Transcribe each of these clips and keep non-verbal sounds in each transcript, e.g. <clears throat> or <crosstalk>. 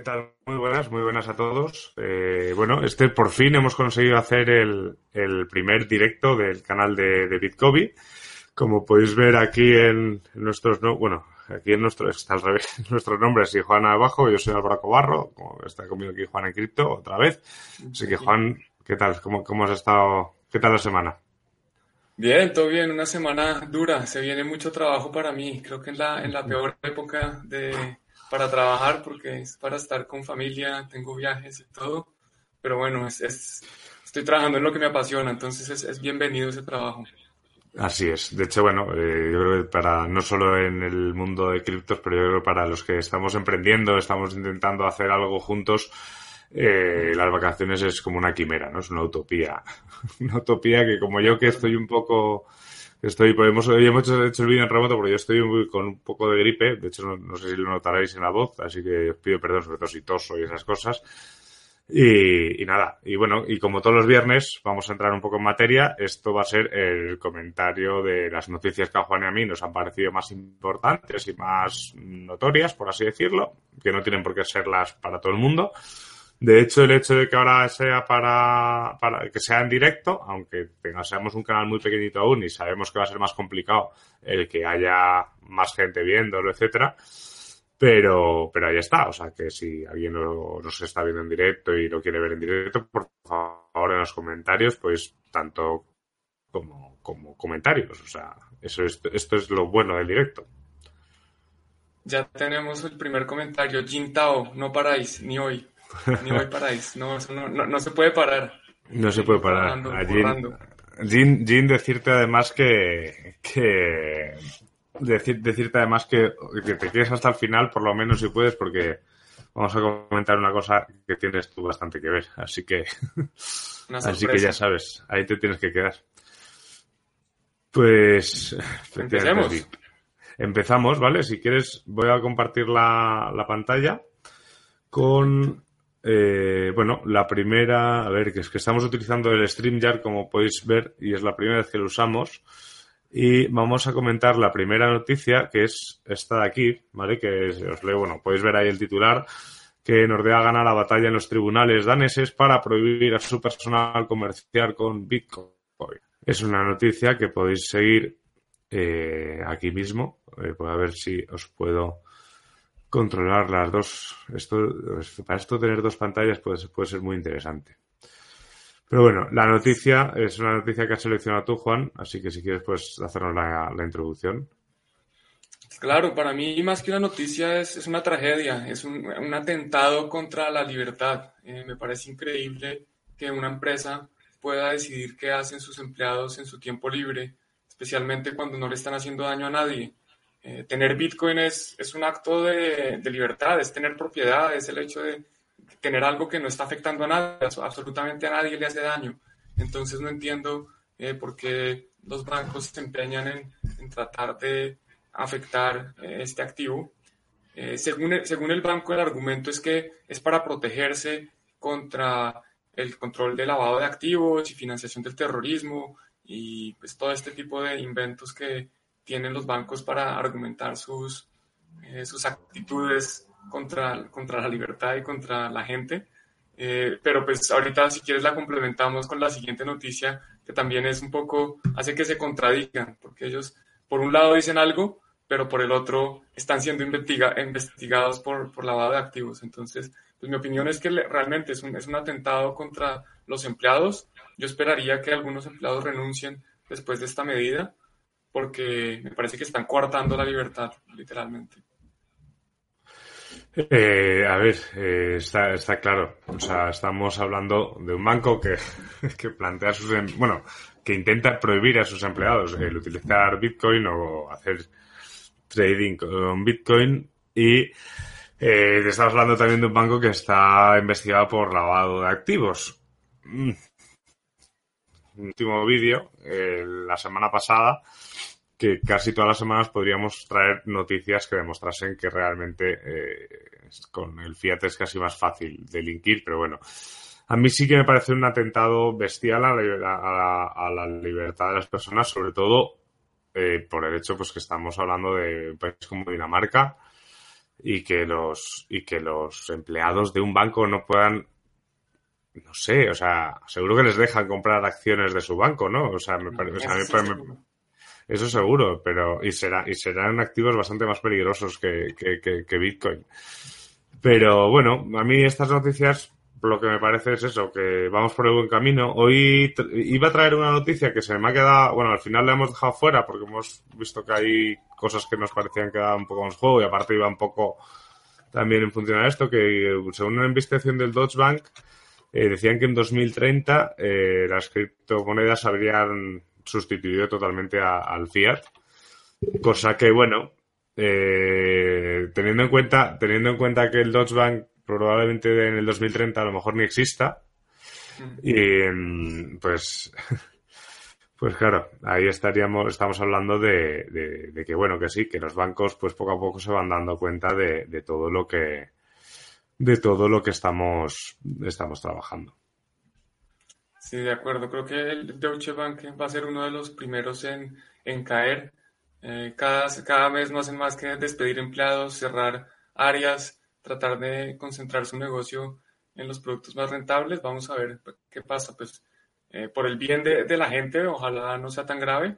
¿Qué tal? Muy buenas, muy buenas a todos. Eh, bueno, este por fin hemos conseguido hacer el, primer directo del canal de, de Bitcoin. Como podéis ver aquí en, nuestros, no, bueno, aquí en nuestro, <laughs> está al revés, nuestros nombres y Juan abajo, yo soy Álvaro Cobarro, como está conmigo aquí Juan en Cripto otra vez. Así que Juan, ¿qué tal? ¿Cómo, cómo has estado? ¿Qué tal la semana? Bien, todo bien, una semana dura, se viene mucho trabajo para mí, creo que en la, en la peor época de, para trabajar porque es para estar con familia, tengo viajes y todo, pero bueno, es, es estoy trabajando en lo que me apasiona, entonces es, es bienvenido ese trabajo. Así es. De hecho, bueno, eh, yo creo que para no solo en el mundo de criptos, pero yo creo que para los que estamos emprendiendo, estamos intentando hacer algo juntos, eh, las vacaciones es como una quimera, ¿no? Es una utopía. <laughs> una utopía que como yo que estoy un poco, estoy, pues hemos, hemos hecho, el vídeo en remoto porque yo estoy con un poco de gripe, de hecho no, sé si lo notaréis en la voz, así que os pido perdón sobre todo si toso y esas cosas. Y, nada, y bueno, y como todos los viernes vamos a entrar un poco en materia, esto va a ser el comentario de las noticias que a Juan y a mí nos han parecido más importantes y más notorias, por así decirlo, que no tienen por qué serlas para todo el mundo. De hecho, el hecho de que ahora sea para, para que sea en directo, aunque tenga, seamos un canal muy pequeñito aún y sabemos que va a ser más complicado el que haya más gente viéndolo, etcétera, pero, pero ahí está. O sea, que si alguien no, nos está viendo en directo y lo quiere ver en directo, por favor en los comentarios, pues tanto como, como comentarios. O sea, eso es, esto es lo bueno del directo. Ya tenemos el primer comentario. Jin Tao, no paráis, ni hoy. <laughs> Ni hoy paráis. No, no, no, se puede parar. No se puede parar. Jin, Jin, decirte además que, que decir, decirte además que, te quedes hasta el final, por lo menos si puedes, porque vamos a comentar una cosa que tienes tú bastante que ver. Así que, <laughs> así que ya sabes, ahí te tienes que quedar. Pues, empecemos. Empezamos, ¿vale? Si quieres, voy a compartir la, la pantalla con, eh, bueno, la primera, a ver, que es que estamos utilizando el StreamYard, como podéis ver, y es la primera vez que lo usamos. Y vamos a comentar la primera noticia, que es esta de aquí, ¿vale? Que os leo, bueno, podéis ver ahí el titular, que Nordea gana la batalla en los tribunales daneses para prohibir a su personal comerciar con Bitcoin. Es una noticia que podéis seguir eh, aquí mismo. Eh, a ver si os puedo controlar las dos. Esto, para esto tener dos pantallas puede, puede ser muy interesante. Pero bueno, la noticia es una noticia que has seleccionado tú, Juan, así que si quieres, pues hacernos la, introducción. Claro, para mí más que una noticia es, una tragedia, es un, atentado contra la libertad. Eh, me parece increíble que una empresa pueda decidir qué hacen sus empleados en su tiempo libre, especialmente cuando no le están haciendo daño a nadie. Eh, tener Bitcoin es, es un acto de, de, libertad, es tener propiedad, es el hecho de tener algo que no está afectando a nadie, absolutamente a nadie le hace daño. Entonces no entiendo eh, por qué los bancos se empeñan en, tratar de afectar eh, este activo. Eh, según, según el banco, el argumento es que es para protegerse contra el control de lavado de activos y financiación del terrorismo y pues todo este tipo de inventos que tienen los bancos para argumentar sus, sus actitudes contra, contra la libertad y contra la gente. Eh, pero pues ahorita si quieres la complementamos con la siguiente noticia que también es un poco, hace que se contradigan, porque ellos por un lado dicen algo, pero por el otro están siendo investiga investigados por, por, lavado de activos. Entonces, pues mi opinión es que realmente es un, es un atentado contra los empleados. Yo esperaría que algunos empleados renuncien después de esta medida, porque me parece que están coartando la libertad, literalmente. Eh, a ver, eh, está, claro. O sea, estamos hablando de un banco que, <laughs> que plantea sus, em, bueno, que intenta prohibir a sus empleados el utilizar Bitcoin o hacer trading con Bitcoin Y eh, estamos hablando también de un banco que está investigado por lavado de activos. Último vídeo, eh, la semana pasada, que casi todas las semanas podríamos traer noticias que demostrasen que realmente eh, con el Fiat es casi más fácil delinquir, pero bueno. A mí sí que me parece un atentado bestial a la, a la libertad de las personas, sobre todo eh, por el hecho pues que estamos hablando de un país como Dinamarca y que los y que los empleados de un banco no puedan no sé, o sea, seguro que les dejan comprar acciones de su banco, ¿no? O sea, me parece, eso seguro, pero y será y serán activos bastante más peligrosos que, que, que Bitcoin. Pero bueno, a mí estas noticias lo que me parece es eso, que vamos por el buen camino. Hoy iba a traer una noticia que se me ha quedado, bueno, al final la hemos dejado fuera porque hemos visto que hay cosas que nos parecían que daban un poco más juego y aparte iba un poco también en función a esto, que según una investigación del Deutsche Bank, eh, decían que en 2030 eh, las criptomonedas habrían sustituido totalmente al fiat, cosa que, bueno, eh, teniendo en cuenta teniendo en cuenta que el Deutsche Bank probablemente en el 2030 a lo mejor ni exista. Y mm, pues, <laughs> pues claro, ahí estaríamos, estamos hablando de, que bueno, que sí, que los bancos pues poco a poco se van dando cuenta de, todo lo que de todo lo que estamos, estamos trabajando. Sí, de acuerdo. Creo que el Deutsche Bank va a ser uno de los primeros en, caer. Eh, cada, cada mes no hacen más que despedir empleados, cerrar áreas, tratar de concentrar su negocio en los productos más rentables. Vamos a ver qué pasa. Pues eh, por el bien de, la gente, ojalá no sea tan grave,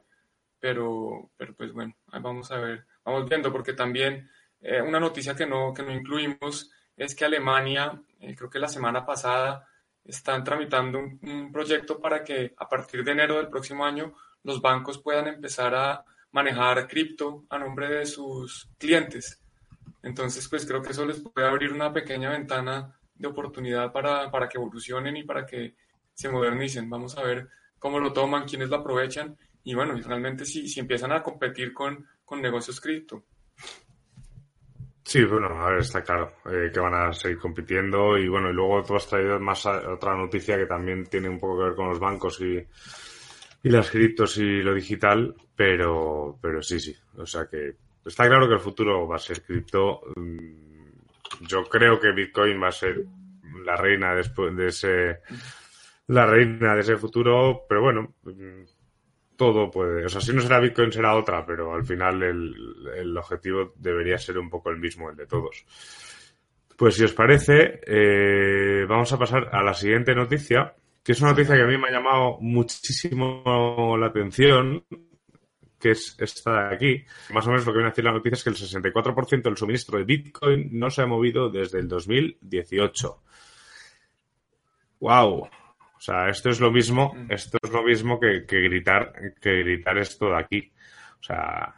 pero, pero pues bueno, vamos a ver, vamos viendo, porque también eh, una noticia que no, que no incluimos es que Alemania, eh, creo que la semana pasada, están tramitando un, proyecto para que a partir de enero del próximo año los bancos puedan empezar a manejar cripto a nombre de sus clientes. Entonces, pues creo que eso les puede abrir una pequeña ventana de oportunidad para, para que evolucionen y para que se modernicen. Vamos a ver cómo lo toman, quiénes lo aprovechan y bueno, realmente si, si empiezan a competir con, con negocios cripto. Sí, bueno, a ver, está claro eh, que van a seguir compitiendo y bueno, y luego tú has traído más otra noticia que también tiene un poco que ver con los bancos y, y las criptos y lo digital, pero, pero sí, sí, o sea que Está claro que el futuro va a ser cripto. Mm, yo creo que Bitcoin va a ser la reina después de ese la reina de ese futuro, pero bueno, mm, todo puede, o sea, si no será Bitcoin será otra, pero al final el, objetivo debería ser un poco el mismo, el de todos. Pues si os parece, eh, vamos a pasar a la siguiente noticia, que es una noticia que a mí me ha llamado muchísimo la atención que es esta de aquí. Más o menos lo que viene a decir la noticia es que el 64% del suministro de Bitcoin no se ha movido desde el 2018. ¡Wow! O sea, esto es lo mismo, mm. esto es lo mismo que, gritar, que gritar esto de aquí. O sea,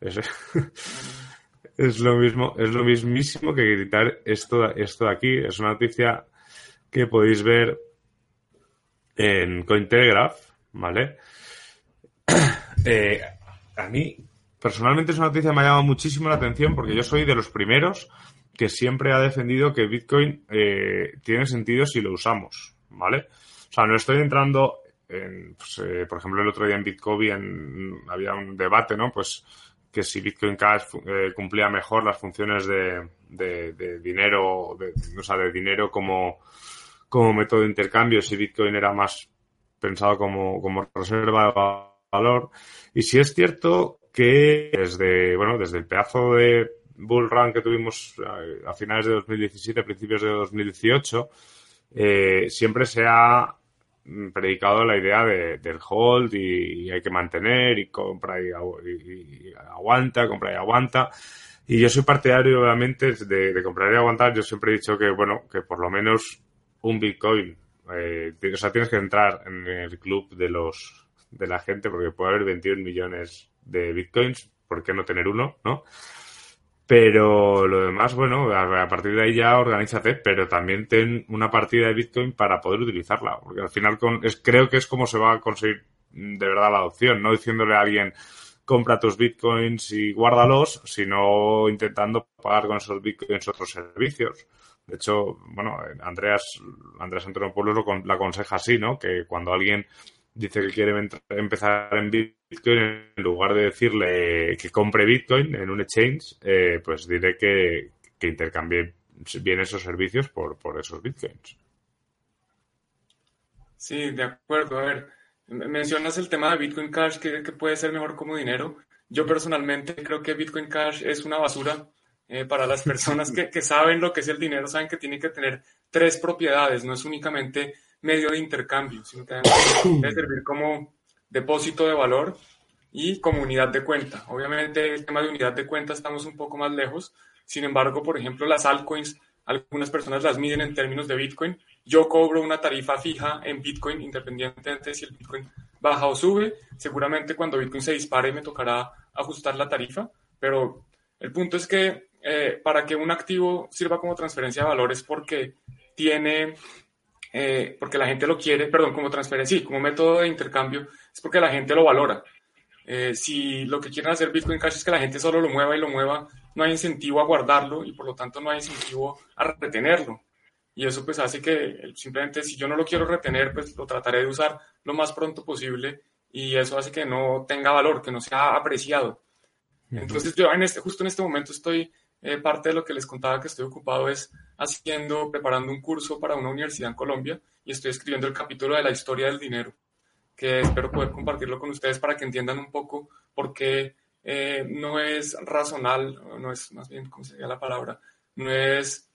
es, <laughs> es, lo mismo, es lo mismísimo que gritar esto, esto de aquí. Es una noticia que podéis ver en Cointelegraph, ¿vale? <clears throat> Eh, a mí, personalmente es una noticia que me ha llamado muchísimo la atención porque yo soy de los primeros que siempre ha defendido que Bitcoin eh, tiene sentido si lo usamos, ¿vale? O sea, no estoy entrando en, pues, eh, por ejemplo, el otro día en Bitcoin había un debate, ¿no? Pues que si Bitcoin Cash eh, cumplía mejor las funciones de, de, dinero, de, o sea, de dinero como, como método de intercambio, si Bitcoin era más pensado como, como reserva de valor. Y si es cierto que desde, bueno, desde el pedazo de bull run que tuvimos a, finales de 2017, principios de 2018, eh, siempre se ha predicado la idea de, del hold y, hay que mantener y compra y, aguanta, compra y aguanta. Y yo soy partidario, obviamente, de, comprar y aguantar. Yo siempre he dicho que, bueno, que por lo menos un Bitcoin, eh, o sea, tienes que entrar en el club de los de la gente, porque puede haber 21 millones de bitcoins, ¿por qué no tener uno, no? Pero lo demás, bueno, a, partir de ahí ya organízate, pero también ten una partida de Bitcoin para poder utilizarla, porque al final con, es, creo que es como se va a conseguir de verdad la adopción, no diciéndole a alguien compra tus bitcoins y guárdalos, sino intentando pagar con esos bitcoins otros servicios. De hecho, bueno, Andreas, Andreas Antonopoulos lo, lo aconseja así, ¿no? Que cuando alguien dice que quiere empezar en Bitcoin, en lugar de decirle que compre Bitcoin en un exchange, eh, pues diré que, intercambie bien esos servicios por, por esos Bitcoins. Sí, de acuerdo. A ver, mencionas el tema de Bitcoin Cash, que, puede ser mejor como dinero. Yo personalmente creo que Bitcoin Cash es una basura. Eh, para las <laughs> personas que, que, saben lo que es el dinero, saben que tiene que tener tres propiedades, no es únicamente medio de intercambio, sino que <coughs> debe servir como depósito de valor y como unidad de cuenta. Obviamente el tema de unidad de cuenta estamos un poco más lejos, sin embargo, por ejemplo, las altcoins, algunas personas las miden en términos de Bitcoin. Yo cobro una tarifa fija en Bitcoin, independientemente de si el Bitcoin baja o sube. Seguramente cuando Bitcoin se dispare me tocará ajustar la tarifa, pero el punto es que eh, para que un activo sirva como transferencia de valores porque tiene eh, porque la gente lo quiere, perdón, como transferencia, sí, como método de intercambio, es porque la gente lo valora. Eh, si lo que quieren hacer Bitcoin Cash es que la gente solo lo mueva y lo mueva, no hay incentivo a guardarlo y por lo tanto no hay incentivo a retenerlo. Y eso pues hace que simplemente si yo no lo quiero retener, pues lo trataré de usar lo más pronto posible y eso hace que no tenga valor, que no sea apreciado. Entonces yo en este, justo en este momento estoy eh, parte de lo que les contaba que estoy ocupado es haciendo, preparando un curso para una universidad en Colombia y estoy escribiendo el capítulo de la historia del dinero, que espero poder compartirlo con ustedes para que entiendan un poco por qué eh, no es razonal, no es más bien, ¿cómo sería la palabra? No es,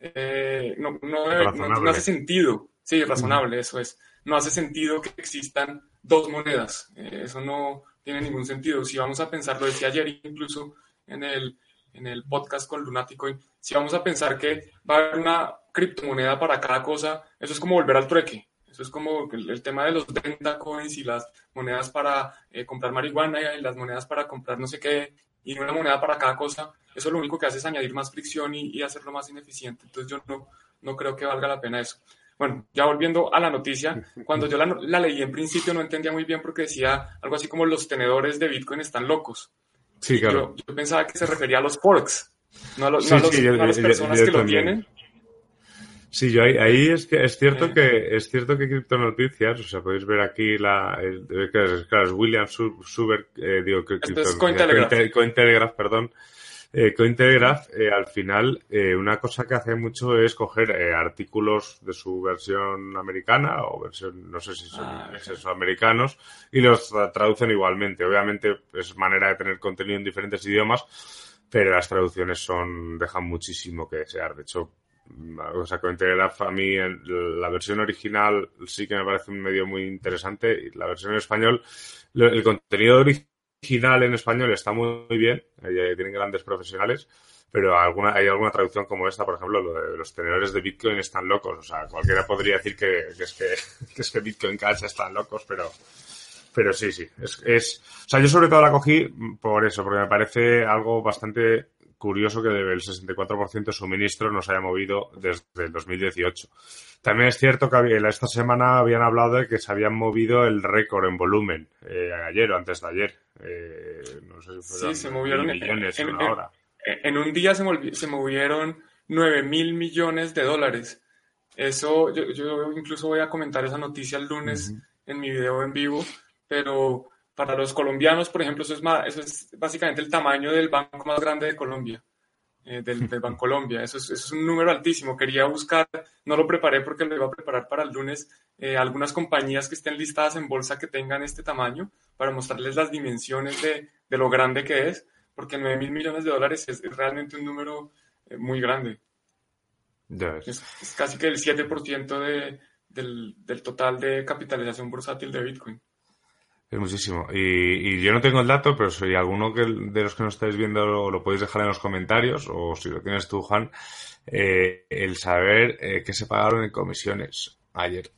eh, no, no, hace sentido, sí, razonable, eso es, no hace sentido que existan dos monedas, eso no tiene ningún sentido. Si vamos a pensar, lo decía ayer incluso en el en el podcast con Lunaticoin, si vamos a pensar que va a haber una criptomoneda para cada cosa, eso es como volver al trueque. Eso es como el, tema de los venta coins y las monedas para eh, comprar marihuana y las monedas para comprar no sé qué y una moneda para cada cosa. Eso lo único que hace es añadir más fricción y, hacerlo más ineficiente. Entonces yo no, no creo que valga la pena eso. Bueno, ya volviendo a la noticia, cuando yo la, la, leí en principio no entendía muy bien porque decía algo así como los tenedores de Bitcoin están locos. Sí, claro. Yo, pensaba que se refería a los forks, no a, los, las personas que lo tienen. Sí, yo ahí, es que es cierto que es cierto que Noticias, o sea, podéis ver aquí la claro, es William Suber, eh, digo que es Cointelegraph. Cointelegraph, perdón, eh, Cointelegraph, eh, al final, eh, una cosa que hace mucho es coger eh, artículos de su versión americana o versión, no sé si son ah, americanos, y los traducen igualmente. Obviamente es manera de tener contenido en diferentes idiomas, pero las traducciones son, dejan muchísimo que desear. De hecho, mm, o sea, Cointelegraph a mí, la versión original sí que me parece un medio muy interesante, y la versión en español, el contenido original original en español está muy, bien, eh, tienen grandes profesionales, pero alguna, hay alguna traducción como esta, por ejemplo, lo de los tenedores de Bitcoin están locos. O sea, cualquiera podría decir que, es, <laughs> que, es que Bitcoin Cash están locos, pero, pero sí, sí. Es, es, o sea, yo sobre todo la cogí por eso, porque me parece algo bastante curioso que el 64% de suministro no se haya movido desde el 2018. También es cierto que esta semana habían hablado de que se habían movido el récord en volumen eh, ayer o antes de ayer. Eh, no sé si sí, se movieron millones en, en, una hora. En, un día se, se movieron 9 mil millones de dólares. Eso, yo, incluso voy a comentar esa noticia el lunes en mi video en vivo, pero para los colombianos, por ejemplo, eso es, más, eso es básicamente el tamaño del banco más grande de Colombia, eh, del, del Banco Colombia. Eso es, eso es, un número altísimo. Quería buscar, no lo preparé porque lo iba a preparar para el lunes, eh, algunas compañías que estén listadas en bolsa que tengan este tamaño para mostrarles las dimensiones de, de lo grande que es, porque 9 mil millones de dólares es, realmente un número eh, muy grande. Es, es, casi que el 7% de, del, del total de capitalización bursátil de Bitcoin. Es muchísimo. Y, yo no tengo el dato, pero si alguno que, de los que nos estáis viendo lo, podéis dejar en los comentarios, o si lo tienes tú, Juan, eh, el saber eh, qué se pagaron en comisiones ayer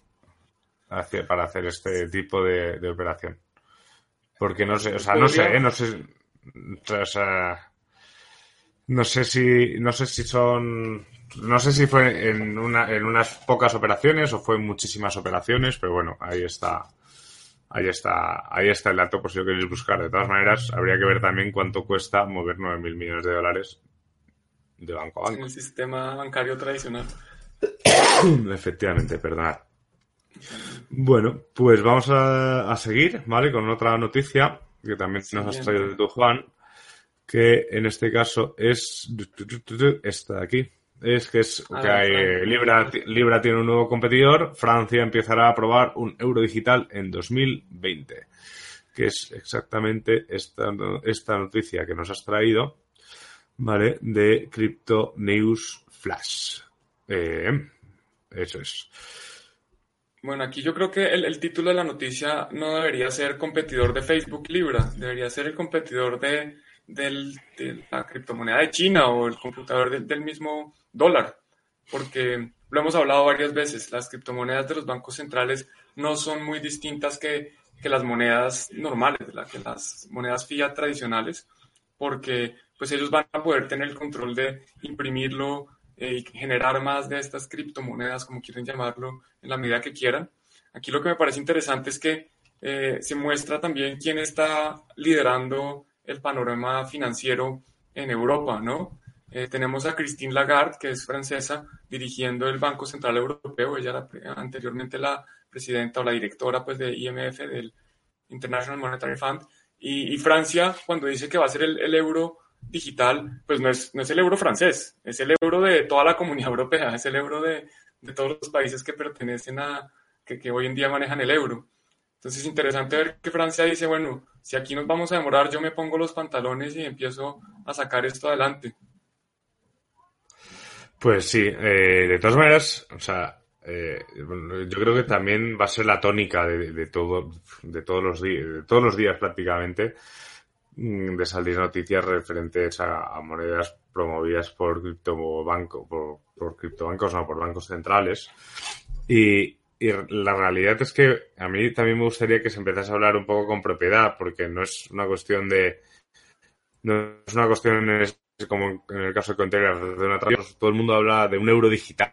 para hacer este tipo de, operación. Porque no sé, o sea, no sé, ¿eh? no sé, o sea, no sé si, no sé si son, no sé si fue en una, en unas pocas operaciones o fue en muchísimas operaciones, pero bueno, ahí está ahí está, ahí está el dato por si lo queréis buscar. De todas maneras, habría que ver también cuánto cuesta mover 9.000 millones de dólares de banco a banco. En el sistema bancario tradicional. <coughs> Efectivamente, perdonad. Bueno, pues vamos a, seguir, ¿vale? Con otra noticia que también nos has traído de tu Juan, que en este caso es esta de aquí. Es que es que hay, Libra, Libra tiene un nuevo competidor, Francia empezará a probar un euro digital en 2020, que es exactamente esta, esta noticia que nos has traído, ¿vale? De Crypto News Flash. Eh, eso es. Bueno, aquí yo creo que el, título de la noticia no debería ser competidor de Facebook Libra, debería ser el competidor de, la criptomoneda de China o el computador del mismo dólar, porque lo hemos hablado varias veces, las criptomonedas de los bancos centrales no son muy distintas que, las monedas normales, que las monedas fiat tradicionales, porque pues ellos van a poder tener el control de imprimirlo eh, y generar más de estas criptomonedas, como quieren llamarlo, en la medida que quieran. Aquí lo que me parece interesante es que eh, se muestra también quién está liderando el panorama financiero en Europa, ¿no? Eh, tenemos a Christine Lagarde, que es francesa, dirigiendo el Banco Central Europeo. Ella era anteriormente la presidenta o la directora pues, de IMF, del International Monetary Fund. Y, Francia, cuando dice que va a ser el euro digital, pues no es, no es el euro francés, es el euro de toda la comunidad europea, es el euro de, de todos los países que pertenecen a, que, que, hoy en día manejan el euro. Entonces es interesante ver que Francia dice, bueno, si aquí nos vamos a demorar, yo me pongo los pantalones y empiezo a sacar esto adelante. Pues sí, eh, de todas maneras, o sea, eh, yo creo que también va a ser la tónica de, todo, de todos los de todos los días prácticamente, Mm, de salir noticias referentes a, monedas promovidas por criptobanco, por criptobancos, no, por bancos centrales. Y, la realidad es que a mí también me gustaría que se empezase a hablar un poco con propiedad, porque no es una cuestión de. No es una cuestión como en el caso de Contreras, de una todo el mundo habla de un euro digital.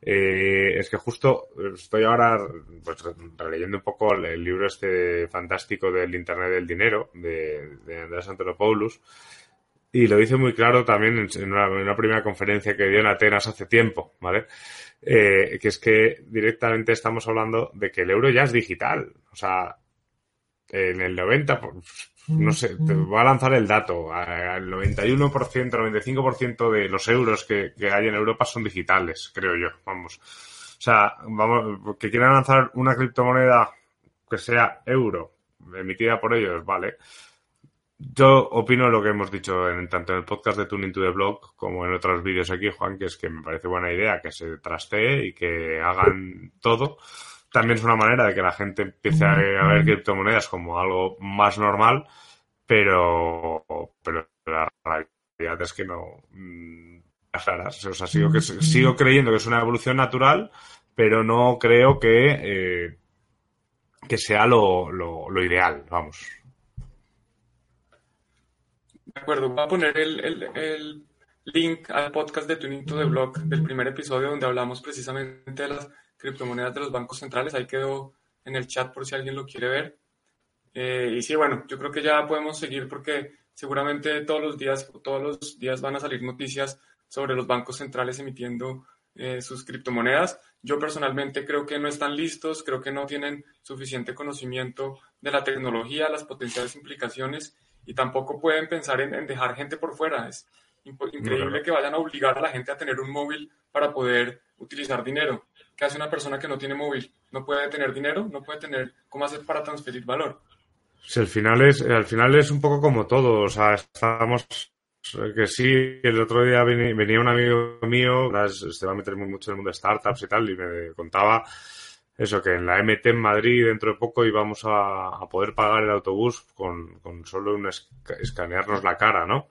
Eh, es que justo estoy ahora pues, releyendo un poco el, libro este fantástico del Internet del Dinero de, de Andrés Antonopoulos y lo dice muy claro también en una, primera conferencia que dio en Atenas hace tiempo, ¿vale? Eh, que es que directamente estamos hablando de que el euro ya es digital. O sea, en el 90, no sé, te voy a lanzar el dato. El 91%, 95% de los euros que, hay en Europa son digitales, creo yo, vamos. O sea, vamos, que quieran lanzar una criptomoneda que sea euro, emitida por ellos, vale. Yo opino lo que hemos dicho en, tanto en el podcast de Tuning to the Blog como en otros vídeos aquí, Juan, que es que me parece buena idea que se trastee y que hagan todo también es una manera de que la gente empiece a, ver criptomonedas como algo más normal, pero, pero la realidad es que no mm, raras. O sea, sigo, que, sigo creyendo que es una evolución natural, pero no creo que, eh, que sea lo, lo, ideal, vamos. De acuerdo, voy a poner el, el, el link al podcast de Tuning to the Blog del primer episodio donde hablamos precisamente de las criptomonedas de los bancos centrales. Ahí quedó en el chat por si alguien lo quiere ver. Eh, y sí, bueno, yo creo que ya podemos seguir porque seguramente todos los días, todos los días van a salir noticias sobre los bancos centrales emitiendo eh, sus criptomonedas. Yo personalmente creo que no están listos, creo que no tienen suficiente conocimiento de la tecnología, las potenciales implicaciones y tampoco pueden pensar en, dejar gente por fuera. Es increíble que vayan a obligar a la gente a tener un móvil para poder utilizar dinero. ¿Qué hace una persona que no tiene móvil? No puede tener dinero, no puede tener cómo hacer para transferir valor. Si al final es, al final es un poco como todo, o sea, estamos que sí, el otro día venía, un amigo mío, se va a meter mucho en el mundo de startups y tal, y me contaba eso, que en la MT en Madrid dentro de poco íbamos a, poder pagar el autobús con, solo un escanearnos la cara, ¿no?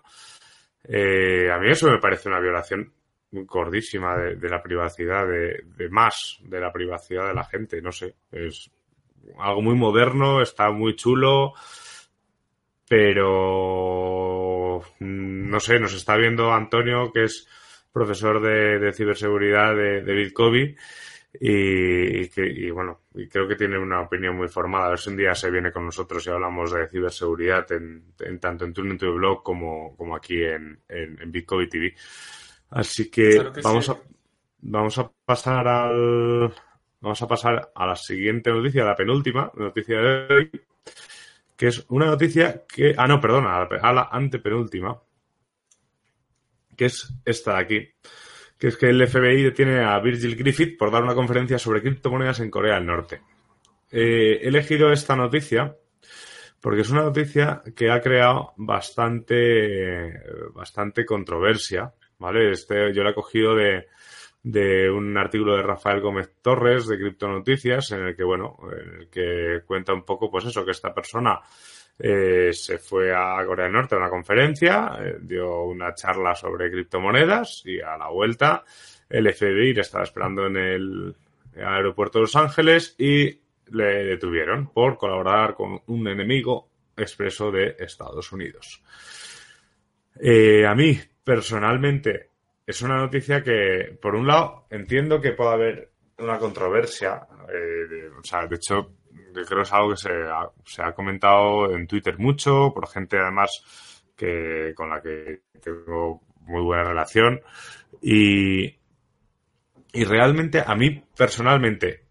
Eh, a mí eso me parece una violación gordísima de, la privacidad, de, más de la privacidad de la gente, no sé, es algo muy moderno, está muy chulo, pero mm, no sé, nos está viendo Antonio, que es profesor de, ciberseguridad de, de Bitcoin, y, que, bueno, y creo que tiene una opinión muy formada. A ver si un día se viene con nosotros y hablamos de ciberseguridad en, tanto en tu, en tu blog como, como aquí en, en, Bitcoin TV. Así que, vamos a vamos a pasar al vamos a pasar a la siguiente noticia, la penúltima noticia de hoy, que es una noticia que ah no, perdona, a la antepenúltima, que es esta de aquí es que el FBI detiene a Virgil Griffith por dar una conferencia sobre criptomonedas en Corea del Norte. Eh, he elegido esta noticia porque es una noticia que ha creado bastante, bastante controversia, ¿vale? Este, yo la he cogido de, de un artículo de Rafael Gómez Torres de Criptonoticias en el que, bueno, en el que cuenta un poco, pues eso, que esta persona eh, se fue a Corea del Norte a una conferencia, eh, dio una charla sobre criptomonedas y a la vuelta el FBI le estaba esperando en el aeropuerto de Los Ángeles y le detuvieron por colaborar con un enemigo expreso de Estados Unidos. Eh, a mí, personalmente, es una noticia que, por un lado, entiendo que pueda haber una controversia. o sea, de hecho, creo que es algo que se ha, se ha comentado en Twitter mucho, por gente además que con la que tengo muy buena relación. Y, y realmente, a mí personalmente,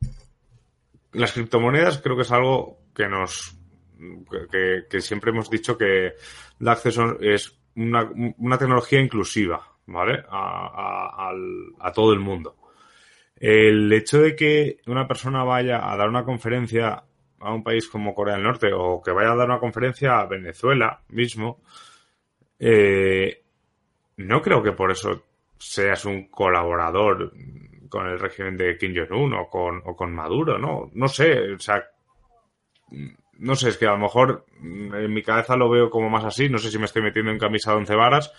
las criptomonedas creo que es algo que nos. que, que siempre hemos dicho que el acceso es una, una tecnología inclusiva, ¿vale? A, a, a, todo el mundo. El hecho de que una persona vaya a dar una conferencia a un país como Corea del Norte o que vaya a dar una conferencia a Venezuela mismo, eh, no creo que por eso seas un colaborador con el régimen de Kim Jong-un o con, o con Maduro, ¿no? No sé, o sea, no sé, es que a lo mejor en mi cabeza lo veo como más así, no sé si me estoy metiendo en camisa de once varas,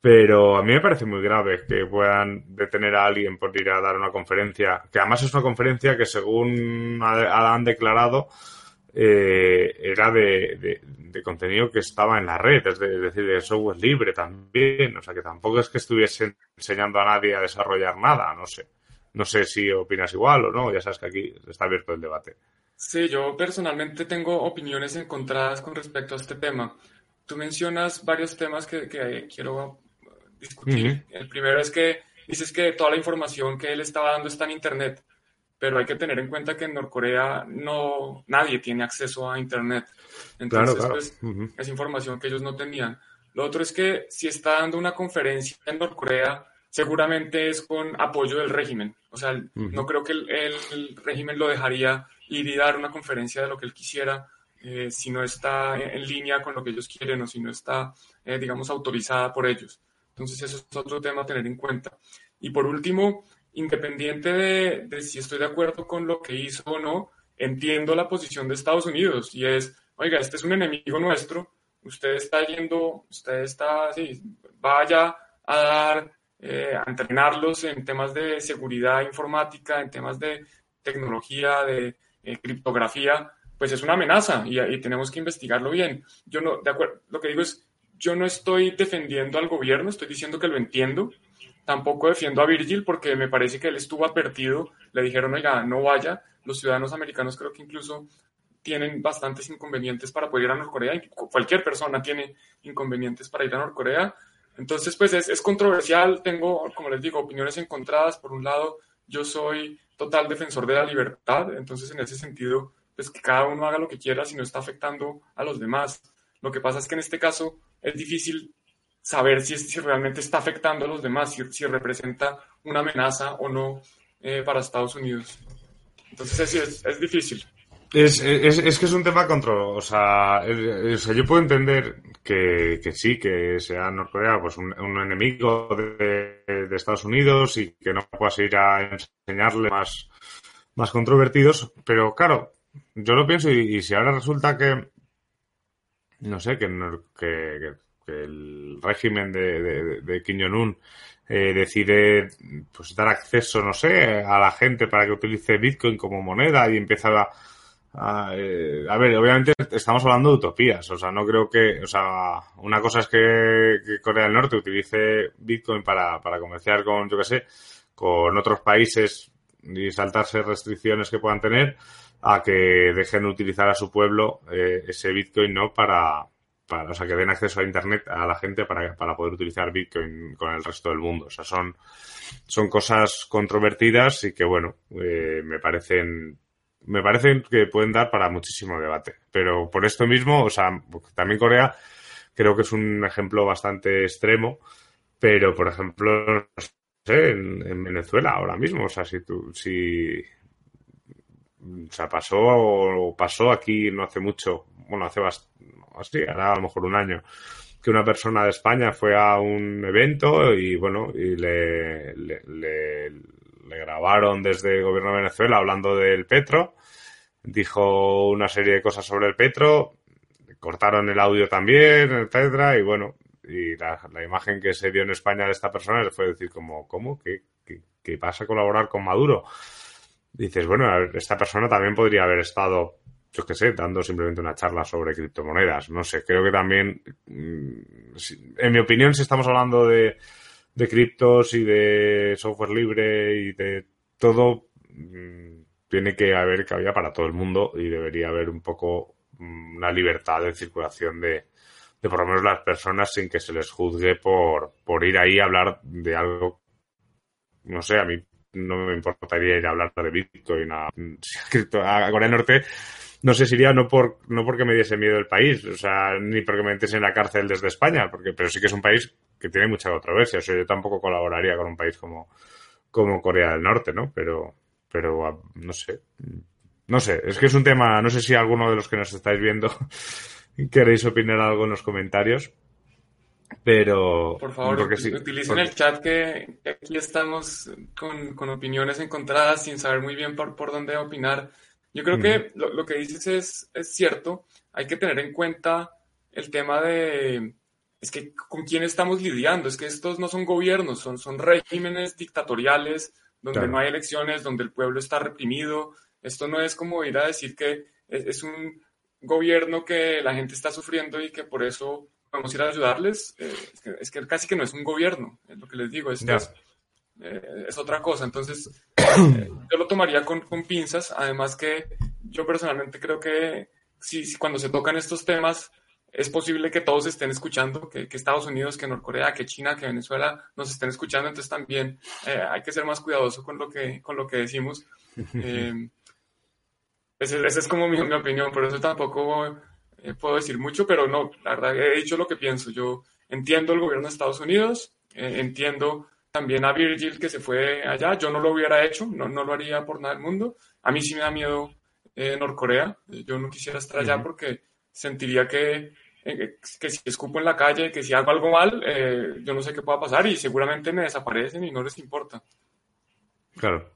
pero a mí me parece muy grave que puedan detener a alguien por ir a dar una conferencia, que además es una conferencia que según han declarado eh, era de, contenido que estaba en la red, es, decir, de software libre también, o sea que tampoco es que estuviesen enseñando a nadie a desarrollar nada, no sé. No sé si opinas igual o no, ya sabes que aquí está abierto el debate. Sí, yo personalmente tengo opiniones encontradas con respecto a este tema. Tú mencionas varios temas que quiero discutir. El primero es que dices que toda la información que él estaba dando está en Internet, pero hay que tener en cuenta que en Norcorea no nadie tiene acceso a Internet. Entonces, pues, es información que ellos no tenían. Lo otro es que si está dando una conferencia en Norcorea, seguramente es con apoyo del régimen. O sea, no creo que el, régimen lo dejaría ir y dar una conferencia de lo que él quisiera eh, si no está en, línea con lo que ellos quieren o si no está, eh, digamos, autorizada por ellos. Entonces, eso es otro tema a tener en cuenta. Y por último, independiente de, si estoy de acuerdo con lo que hizo o no, entiendo la posición de Estados Unidos y es, oiga, este es un enemigo nuestro, usted está yendo, usted está, sí, vaya a dar, eh, a entrenarlos en temas de seguridad informática, en temas de tecnología, de eh, criptografía, pues es una amenaza y, y, tenemos que investigarlo bien. Yo no, de acuerdo, lo que digo es, yo no estoy defendiendo al gobierno, estoy diciendo que lo entiendo. Tampoco defiendo a Virgil porque me parece que él estuvo advertido, le dijeron, oiga, no vaya. Los ciudadanos americanos creo que incluso tienen bastantes inconvenientes para poder ir a Norcorea. Cualquier persona tiene inconvenientes para ir a Norcorea. Entonces, pues es, es controversial. Tengo, como les digo, opiniones encontradas. Por un lado, yo soy total defensor de la libertad. Entonces, en ese sentido, pues que cada uno haga lo que quiera si no está afectando a los demás. Lo que pasa es que en este caso es difícil saber si, si realmente está afectando a los demás, si, representa una amenaza o no eh, para Estados Unidos. Entonces es, es difícil. Es, es, es, que es un tema contra, o sea, o sea yo puedo entender que, que, sí, que sea Norcorea pues un, enemigo de, de, Estados Unidos y que no puedas ir a enseñarle más, más controvertidos, pero claro, yo lo pienso y si ahora resulta que, no sé, que, que, el régimen de, Kim Jong-un eh, decide pues dar acceso, no sé, a la gente para que utilice Bitcoin como moneda y empieza a, a, eh, a, ver, obviamente estamos hablando de utopías, o sea, no creo que, o sea, una cosa es que, que Corea del Norte utilice Bitcoin para, para comerciar con, yo qué sé, con otros países y saltarse restricciones que puedan tener a que dejen utilizar a su pueblo eh, ese Bitcoin, ¿no? Para, para, o sea, que den acceso a Internet a la gente para, para poder utilizar Bitcoin con el resto del mundo. O sea, son, son cosas controvertidas y que, bueno, eh, me parecen me parecen que pueden dar para muchísimo debate. Pero por esto mismo, o sea, también Corea creo que es un ejemplo bastante extremo, pero por ejemplo, no sé, en, Venezuela ahora mismo, o sea, si tú, si, o sea, pasó pasó aquí no hace mucho, bueno, hace así, ahora a lo mejor un año, que una persona de España fue a un evento y bueno, y le, le, grabaron desde el gobierno de Venezuela hablando del petro, dijo una serie de cosas sobre el petro, cortaron el audio también, etcétera, y bueno, y la, imagen que se dio en España de esta persona fue decir como, ¿cómo? ¿Qué, qué, pasa a colaborar con Maduro? Dices, bueno, esta persona también podría haber estado, yo qué sé, dando simplemente una charla sobre criptomonedas. No sé, creo que también, mm, en mi opinión, si estamos hablando de, de criptos y de software libre y de todo, mm, tiene que haber cabida para todo el mundo y debería haber un poco Mm, una libertad de circulación de, de por lo menos las personas sin que se les juzgue por, por ir ahí a hablar de algo, no sé, a mí no me importaría ir a hablar de Bitcoin a, a Corea del Norte. No sé si iría no por no porque me diese miedo el país, o sea, ni porque me metiese en la cárcel desde España, porque pero sí que es un país que tiene mucha controversia. O sea, yo tampoco colaboraría con un país como, como Corea del Norte, ¿no? Pero, pero no sé. No sé, es que es un tema, no sé si alguno de los que nos estáis viendo <laughs> queréis opinar algo en los comentarios. Pero. Por favor, utilicen el chat que, aquí estamos con, opiniones encontradas sin saber muy bien por, por dónde opinar. Yo creo que lo, que dices es, es cierto. Hay que tener en cuenta el tema de. Es que con quién estamos lidiando. Es que estos no son gobiernos, son, son regímenes dictatoriales donde no hay elecciones, donde el pueblo está reprimido, esto no es como ir a decir que es, un gobierno que la gente está sufriendo y que por eso a ir a ayudarles. Eh, es, que, casi que no es un gobierno, es lo que les digo, es, eh, es, otra cosa. Entonces, eh, yo lo tomaría con, pinzas, además que yo personalmente creo que si, cuando se tocan estos temas es posible que todos estén escuchando, que, Estados Unidos, que Norcorea, que China, que Venezuela nos estén escuchando, entonces también hay que ser más cuidadoso con lo que, con lo que decimos. <laughs> Esa es como mi, opinión, por eso tampoco eh, puedo decir mucho, pero no, la verdad he dicho lo que pienso. Yo entiendo el gobierno de Estados Unidos, eh, entiendo también a Virgil que se fue allá, yo no lo hubiera hecho, no, no lo haría por nada del mundo. A mí sí me da miedo eh, Norcorea, yo no quisiera estar allá porque sentiría que, que si escupo en la calle, que si hago algo mal, yo no sé qué pueda pasar y seguramente me desaparecen y no les importa. Claro.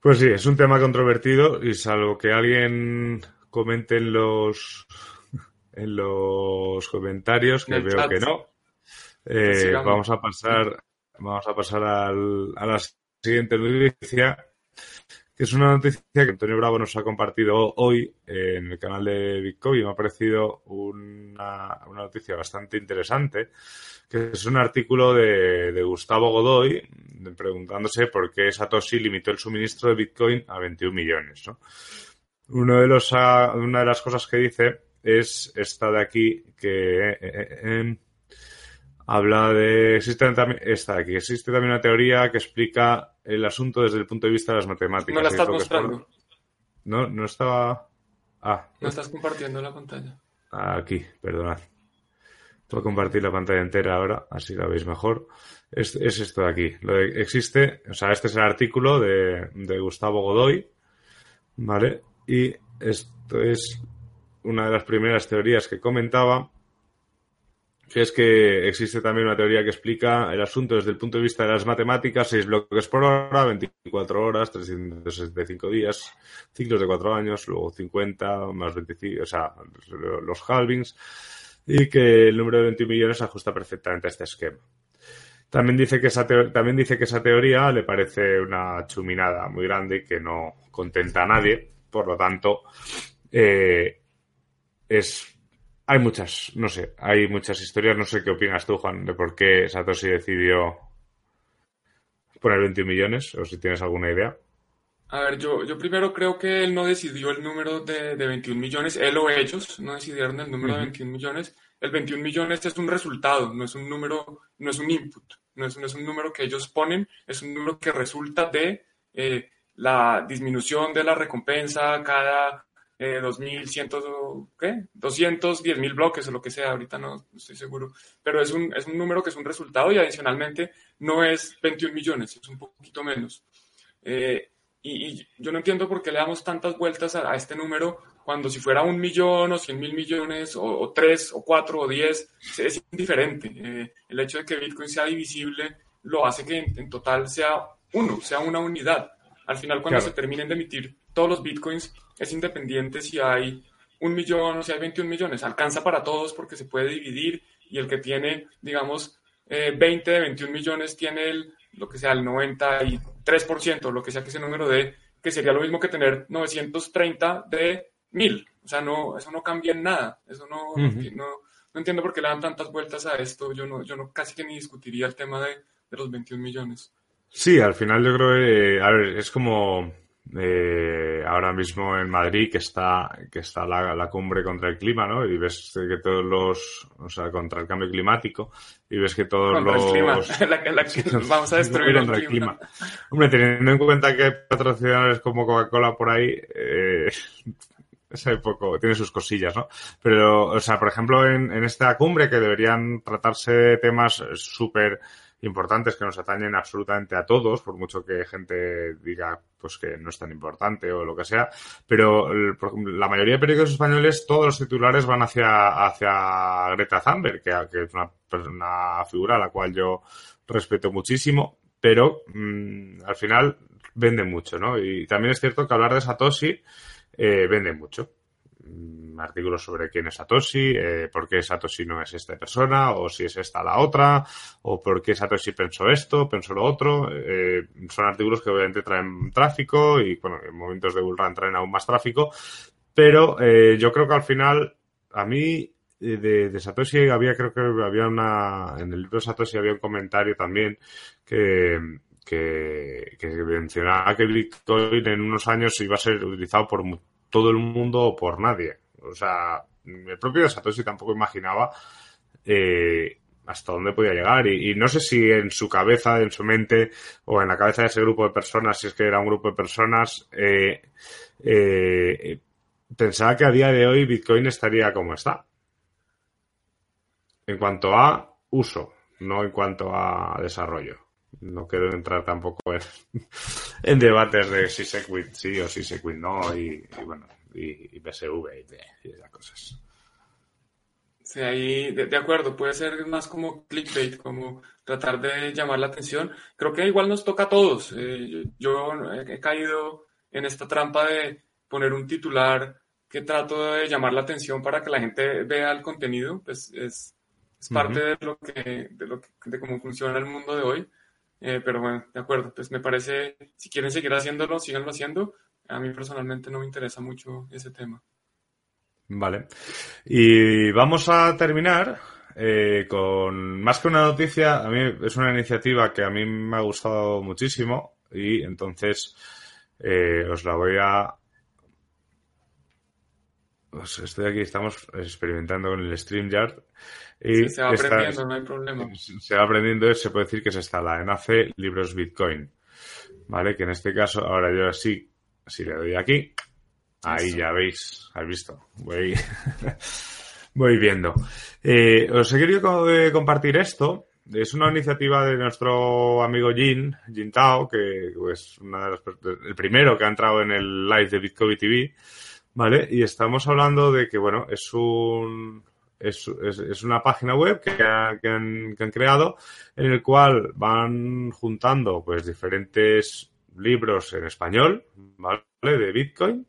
Pues sí, es un tema controvertido y salvo que alguien comente en los en los comentarios, que veo que no, eh, vamos a pasar vamos a pasar al, a la siguiente noticia, que es una noticia que Antonio Bravo nos ha compartido hoy en el canal de Bitcoin. Me ha parecido una, una noticia bastante interesante que es un artículo de, Gustavo Godoy preguntándose por qué Satoshi limitó el suministro de Bitcoin a 21 millones. Uno de los, ah, una de las cosas que dice es esta de aquí que eh, eh, em, habla de existe también esta de aquí existe también una teoría que explica el asunto desde el punto de vista de las matemáticas. No la estás mostrando. No, no estaba. Ah. No estás compartiendo la pantalla. Aquí, perdonad. Voy a compartir la pantalla entera ahora, así la veis mejor. Es, esto de aquí. Lo existe, o sea, este es el artículo de, de Gustavo Godoy, ¿vale? Y esto es una de las primeras teorías que comentaba, que es que existe también una teoría que explica el asunto desde el punto de vista de las matemáticas, 6 bloques por hora, 24 horas, 365 días, ciclos de 4 años, luego 50 más 25, o sea, los halvings y que el número de 21 millones ajusta perfectamente a este esquema. También dice, que esa también dice que esa teoría le parece una chuminada muy grande que no contenta a nadie. Por lo tanto, eh, es hay muchas, no sé, hay muchas historias. No sé qué opinas tú, Juan, de por qué Satoshi decidió poner 21 millones, o si tienes alguna idea. A ver, yo, yo primero creo que él no decidió el número de, de 21 millones, él o ellos no decidieron el número de 21 millones. El 21 millones es un resultado, no es un número, no es un input, no es, no es un número que ellos ponen, es un número que resulta de eh, la disminución de la recompensa cada eh, 2.100, ¿qué? 210 mil bloques o lo que sea, ahorita no, estoy seguro, pero es un, es un número que es un resultado y adicionalmente no es 21 millones, es un poquito menos. Eh, y, yo no entiendo por qué le damos tantas vueltas a, este número cuando si fuera un millón o cien mil millones o, tres o cuatro o diez, es indiferente. Eh, el hecho de que Bitcoin sea divisible lo hace que en, total sea uno, sea una unidad. Al final, cuando se terminen de emitir todos los Bitcoins, es independiente si hay un millón o si hay 21 millones. Alcanza para todos porque se puede dividir y el que tiene, digamos, 20 eh, de 21 millones tiene el, lo que sea el 93%, lo que sea que ese número de, que sería lo mismo que tener 930 de 1000. O sea, no, eso no cambia en nada. Eso no, no, no, entiendo por qué le dan tantas vueltas a esto. Yo no, yo no casi que ni discutiría el tema de, de los 21 millones. Sí, al final yo creo que, a ver, es como eh, ahora mismo en Madrid que está que está la, la, cumbre contra el clima, ¿no? Y ves que todos los, o sea, contra el cambio climático y ves que todos contra los el clima. <laughs> La, la, <laughs> vamos a <laughs> destruir el clima. el clima. Hombre, teniendo en cuenta que hay patrocinadores como Coca-Cola por ahí, eh, es poco, tiene sus cosillas, ¿no? Pero, o sea, por ejemplo, en, en esta cumbre que deberían tratarse temas súper importantes que nos atañen absolutamente a todos, por mucho que gente diga pues que no es tan importante o lo que sea, pero la mayoría de periódicos españoles, todos los titulares van hacia, hacia Greta Thunberg, que, es una, una, figura a la cual yo respeto muchísimo, pero mm, al final vende mucho, ¿no? Y también es cierto que hablar de Satoshi eh, vende mucho. Mm, artículos sobre quién es Satoshi, eh, por qué Satoshi no es esta persona, o si es esta la otra, o por qué Satoshi pensó esto, pensó lo otro. Eh, son artículos que obviamente traen tráfico y, bueno, en momentos de bullrun traen aún más tráfico, pero eh, yo creo que al final, a mí, de, de, Satoshi había, creo que había una, en el libro de Satoshi había un comentario también que, que, que mencionaba que Bitcoin en unos años iba a ser utilizado por todo el mundo o por nadie. O sea, el propio Satoshi tampoco imaginaba eh, hasta dónde podía llegar. Y, no sé si en su cabeza, en su mente, o en la cabeza de ese grupo de personas, si es que era un grupo de personas, eh, eh, pensaba que a día de hoy Bitcoin estaría como está. En cuanto a uso, no en cuanto a desarrollo no quiero entrar tampoco en, <laughs> debates de si se quit sí o si se quit no y, bueno y, PSV y, esas cosas. Sí, ahí de, acuerdo, puede ser más como clickbait, como tratar de llamar la atención. Creo que igual nos toca a todos. Eh, yo, he caído en esta trampa de poner un titular que trato de llamar la atención para que la gente vea el contenido, pues es, es parte de lo que, de lo que, de cómo funciona el mundo de hoy. Eh, pero bueno, de acuerdo, pues me parece, si quieren seguir haciéndolo, síganlo haciendo. A mí personalmente no me interesa mucho ese tema. Vale. Y vamos a terminar eh, con más que una noticia, a mí es una iniciativa que a mí me ha gustado muchísimo y entonces eh, os la voy a... Pues estoy aquí, estamos experimentando con el StreamYard y se va aprendiendo, no hay problema. Se va aprendiendo, se puede decir que se está la ENACE Libros Bitcoin. ¿Vale? Que en este caso, ahora yo así, si le doy aquí, ahí ya veis, has visto, voy, <laughs> voy viendo. Eh, os he querido eh, compartir esto. Es una iniciativa de nuestro amigo Jin, Jin Tao, que es pues, una de el primero que ha entrado en el live de Bitcoin TV, ¿vale? Y estamos hablando de que, bueno, es un, es, es, una página web que, han, creado en el cual van juntando pues diferentes libros en español, ¿vale? De Bitcoin.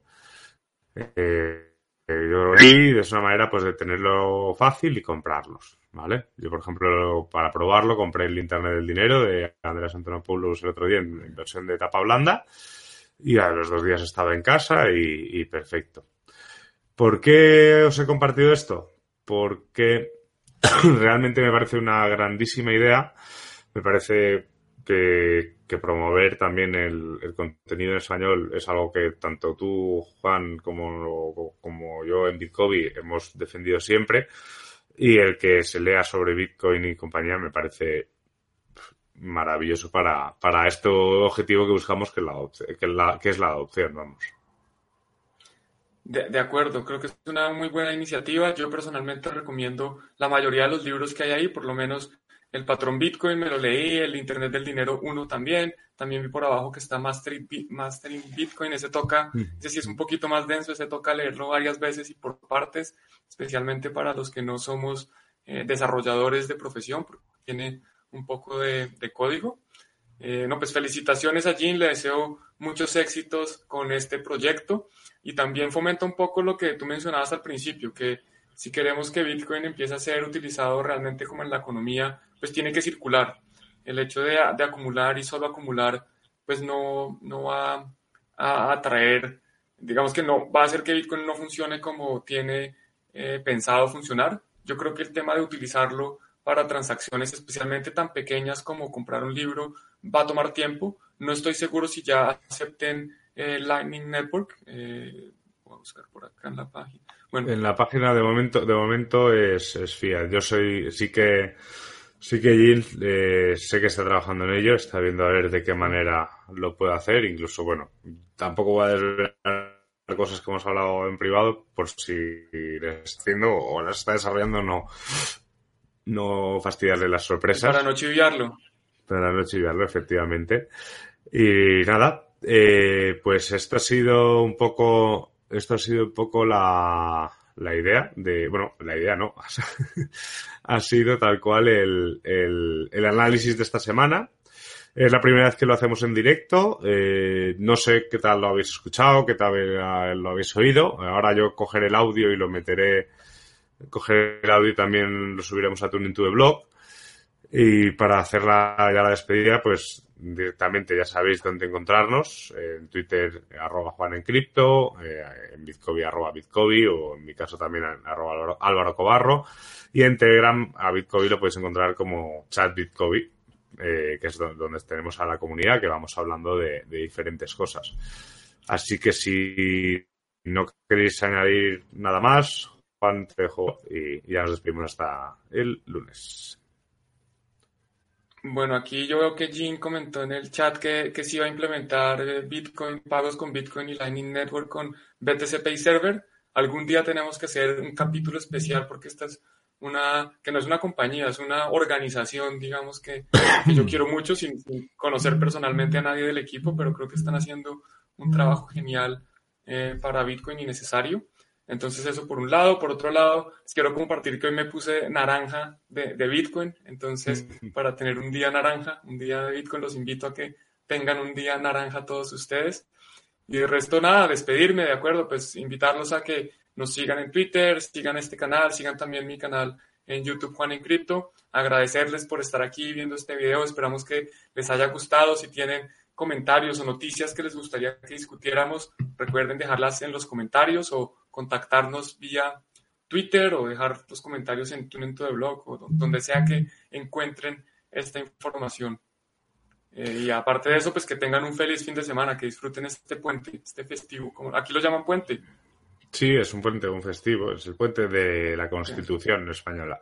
Eh, y de una manera pues de tenerlo fácil y comprarlos, ¿vale? Yo, por ejemplo, para probarlo compré el Internet del Dinero de Andrés Antonopoulos el otro día en inversión de etapa blanda y a los dos días estaba en casa y perfecto. ¿Por qué os he compartido esto? Porque <coughs> realmente me parece una grandísima idea. Me parece que, promover también el, contenido en español es algo que tanto tú, Juan, como, como yo en Bitcoin hemos defendido siempre. Y el que se lea sobre Bitcoin y compañía me parece maravilloso para, para este objetivo que buscamos, que, la, que, la, que es la adopción, vamos. De, acuerdo, creo que es una muy buena iniciativa. Yo personalmente recomiendo la mayoría de los libros que hay ahí, por lo menos el patrón Bitcoin me lo leí, el Internet del Dinero 1 también. También vi por abajo que está Mastering, Bitcoin, ese toca, mm. ese sí es un poquito más denso, ese toca leerlo varias veces y por partes, especialmente para los que no somos eh, desarrolladores de profesión, porque tiene un poco de, código. Eh, no, pues felicitaciones a Jean, le deseo muchos éxitos con este proyecto y también fomenta un poco lo que tú mencionabas al principio, que si queremos que Bitcoin empiece a ser utilizado realmente como en la economía, pues tiene que circular. El hecho de, acumular y solo acumular, pues no, no va a atraer, digamos que no va a hacer que Bitcoin no funcione como tiene eh, pensado funcionar. Yo creo que el tema de utilizarlo para transacciones especialmente tan pequeñas como comprar un libro va a tomar tiempo. No estoy seguro si ya acepten eh, Lightning Network. Eh, voy a buscar por acá en la página. Bueno. En la página de momento, de momento es, es Fiat. Yo soy, sí que, sí que Jill, eh, sé que está trabajando en ello, está viendo a ver de qué manera lo puede hacer. Incluso, bueno, tampoco voy a desvelar cosas que hemos hablado en privado por si les está haciendo o las está desarrollando, no, no fastidiarle las sorpresas. Para no chiviarlo. Para no chiviarlo, efectivamente. Y nada, eh, pues esto ha sido un poco, esto ha sido un poco la, la idea de, bueno, la idea no, <laughs> ha sido tal cual el, el, el, análisis de esta semana. Es la primera vez que lo hacemos en directo. Eh, no sé qué tal lo habéis escuchado, qué tal lo habéis oído. Ahora yo cogeré el audio y lo meteré, cogeré el audio y también lo subiremos a Tuning to the Blog. Y para hacer la, ya la despedida, pues directamente ya sabéis dónde encontrarnos. En Twitter, arroba Juan en Cripto, eh, en Bitcoin, arroba Bitcoin, o en mi caso también arroba Álvaro Cobarro. Y en Telegram, a Bitcoin lo podéis encontrar como chat Bitcoin, eh, que es donde tenemos a la comunidad, que vamos hablando de, de diferentes cosas. Así que si no queréis añadir nada más, Juan, te dejo y ya nos despedimos hasta el lunes. Bueno, aquí yo veo que Jean comentó en el chat que, que se iba a implementar eh, Bitcoin, pagos con Bitcoin y Lightning Network con BTC Pay Server. Algún día tenemos que hacer un capítulo especial porque esta es una, que no es una compañía, es una organización, digamos, que, yo quiero mucho sin, conocer personalmente a nadie del equipo, pero creo que están haciendo un trabajo genial eh, para Bitcoin y necesario. Entonces eso por un lado. Por otro lado, quiero compartir que hoy me puse naranja de, Bitcoin. Entonces, <laughs> para tener un día naranja, un día de Bitcoin, los invito a que tengan un día naranja todos ustedes. Y de resto, nada, despedirme, ¿de acuerdo? Pues invitarlos a que nos sigan en Twitter, sigan este canal, sigan también mi canal en YouTube Juan en Cripto. Agradecerles por estar aquí viendo este video. Esperamos que les haya gustado. Si tienen comentarios o noticias que les gustaría que discutiéramos, recuerden dejarlas en los comentarios o contactarnos vía Twitter o dejar los comentarios en tu de blog o donde sea que encuentren esta información. Eh, y aparte de eso, pues que tengan un feliz fin de semana, que disfruten este puente, este festivo. Como, aquí lo llaman puente. Sí, es un puente, un festivo, es el puente de la Constitución española.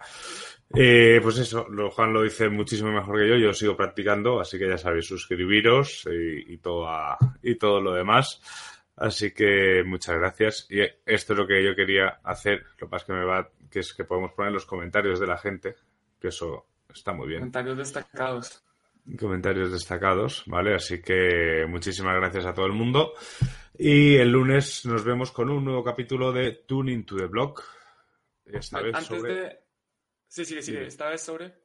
Eh, pues eso, lo, Juan lo dice muchísimo mejor que yo, yo sigo practicando, así que ya sabéis, suscribiros y, y, todo, y todo lo demás. Así que muchas gracias. Y esto es lo que yo quería hacer. Lo es que me va, que es que podemos poner los comentarios de la gente, que eso está muy bien. Comentarios destacados. Comentarios destacados, ¿vale? Así que muchísimas gracias a todo el mundo. Y el lunes nos vemos con un nuevo capítulo de Tuning to the Block. Esta vez sobre... de... Sí, sí, sí, esta vez sobre...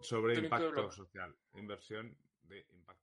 Sobre impacto social. Inversión de impacto